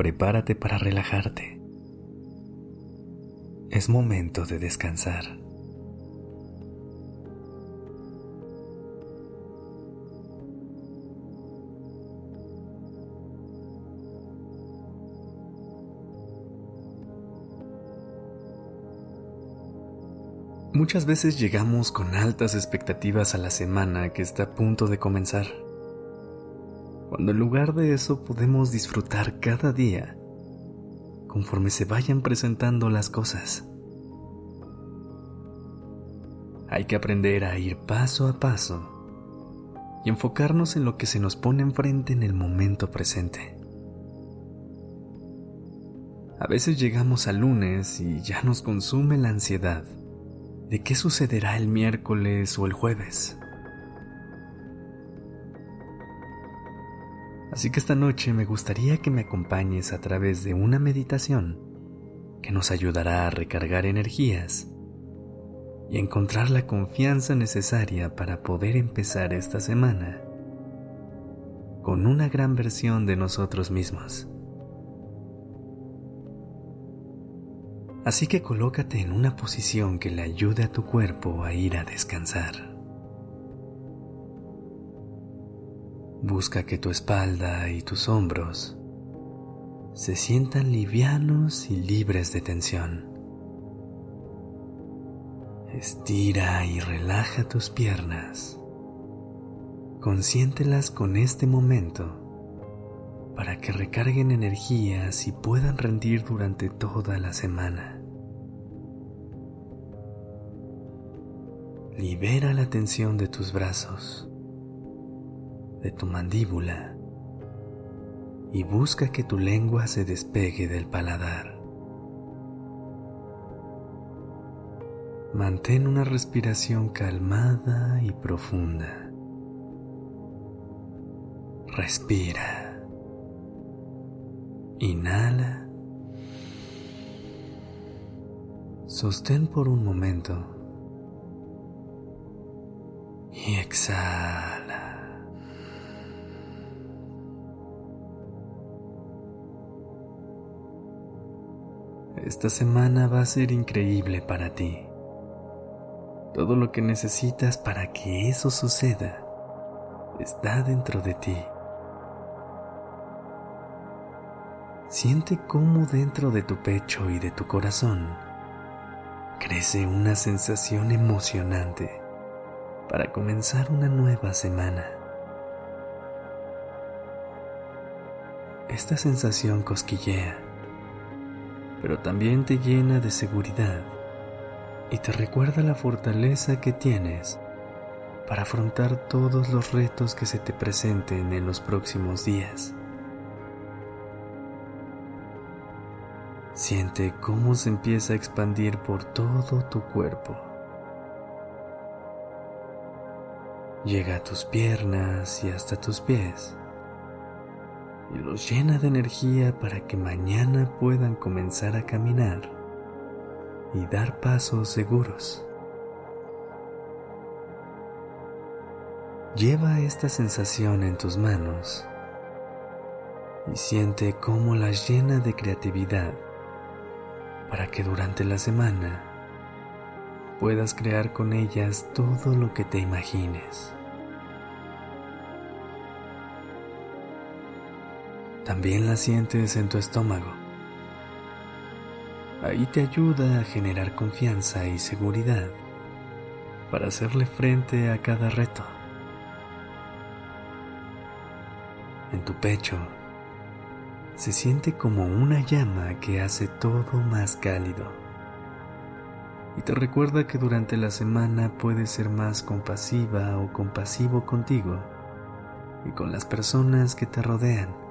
Prepárate para relajarte. Es momento de descansar. Muchas veces llegamos con altas expectativas a la semana que está a punto de comenzar, cuando en lugar de eso podemos disfrutar cada día conforme se vayan presentando las cosas. Hay que aprender a ir paso a paso y enfocarnos en lo que se nos pone enfrente en el momento presente. A veces llegamos al lunes y ya nos consume la ansiedad de qué sucederá el miércoles o el jueves. Así que esta noche me gustaría que me acompañes a través de una meditación que nos ayudará a recargar energías y encontrar la confianza necesaria para poder empezar esta semana con una gran versión de nosotros mismos. Así que colócate en una posición que le ayude a tu cuerpo a ir a descansar. Busca que tu espalda y tus hombros se sientan livianos y libres de tensión. Estira y relaja tus piernas. Consiéntelas con este momento para que recarguen energías y puedan rendir durante toda la semana. Libera la tensión de tus brazos, de tu mandíbula y busca que tu lengua se despegue del paladar. Mantén una respiración calmada y profunda. Respira. Inhala. Sostén por un momento. Y exhala. Esta semana va a ser increíble para ti. Todo lo que necesitas para que eso suceda está dentro de ti. Siente cómo dentro de tu pecho y de tu corazón crece una sensación emocionante para comenzar una nueva semana. Esta sensación cosquillea, pero también te llena de seguridad y te recuerda la fortaleza que tienes para afrontar todos los retos que se te presenten en los próximos días. Siente cómo se empieza a expandir por todo tu cuerpo. Llega a tus piernas y hasta tus pies y los llena de energía para que mañana puedan comenzar a caminar y dar pasos seguros. Lleva esta sensación en tus manos y siente cómo las llena de creatividad para que durante la semana puedas crear con ellas todo lo que te imagines. También la sientes en tu estómago. Ahí te ayuda a generar confianza y seguridad para hacerle frente a cada reto. En tu pecho se siente como una llama que hace todo más cálido. Y te recuerda que durante la semana puedes ser más compasiva o compasivo contigo y con las personas que te rodean.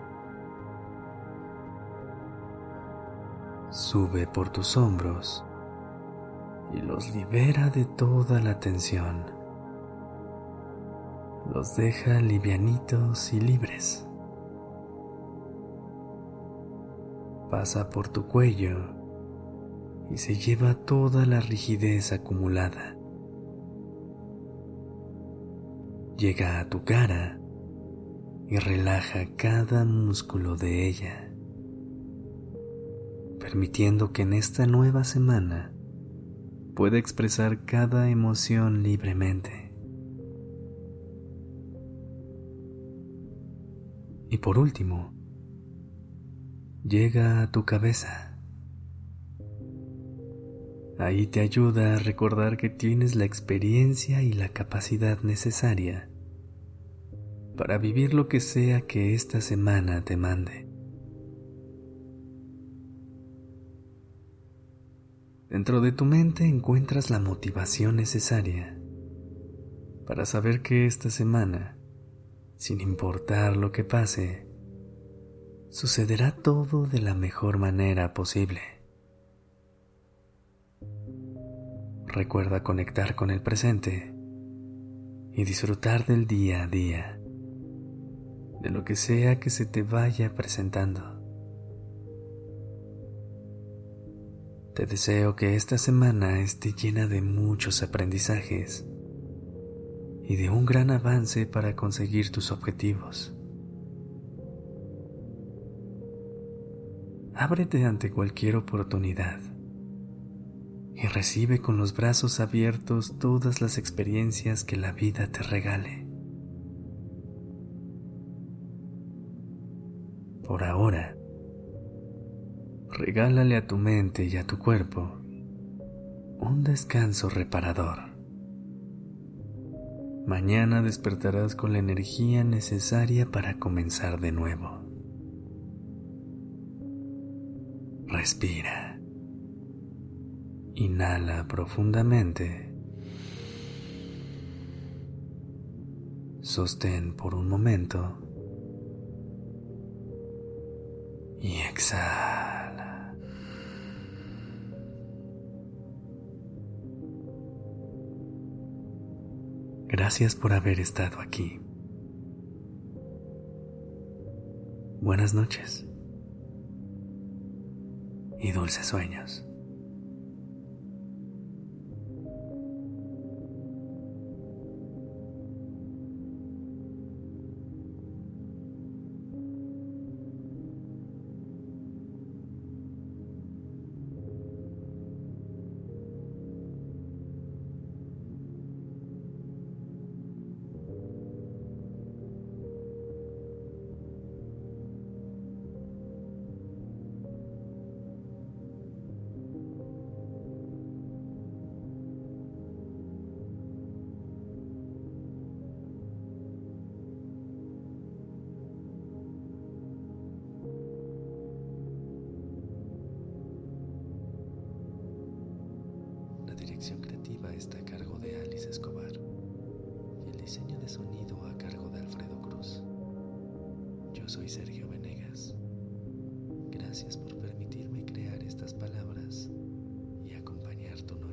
Sube por tus hombros y los libera de toda la tensión. Los deja livianitos y libres. Pasa por tu cuello y se lleva toda la rigidez acumulada. Llega a tu cara y relaja cada músculo de ella, permitiendo que en esta nueva semana pueda expresar cada emoción libremente. Y por último, llega a tu cabeza. Ahí te ayuda a recordar que tienes la experiencia y la capacidad necesaria para vivir lo que sea que esta semana te mande. Dentro de tu mente encuentras la motivación necesaria para saber que esta semana, sin importar lo que pase, sucederá todo de la mejor manera posible. Recuerda conectar con el presente y disfrutar del día a día de lo que sea que se te vaya presentando. Te deseo que esta semana esté llena de muchos aprendizajes y de un gran avance para conseguir tus objetivos. Ábrete ante cualquier oportunidad y recibe con los brazos abiertos todas las experiencias que la vida te regale. Por ahora, regálale a tu mente y a tu cuerpo un descanso reparador. Mañana despertarás con la energía necesaria para comenzar de nuevo. Respira. Inhala profundamente. Sostén por un momento. y exhala. Gracias por haber estado aquí. Buenas noches y dulces sueños. Soy Sergio Venegas. Gracias por permitirme crear estas palabras y acompañar tu noche.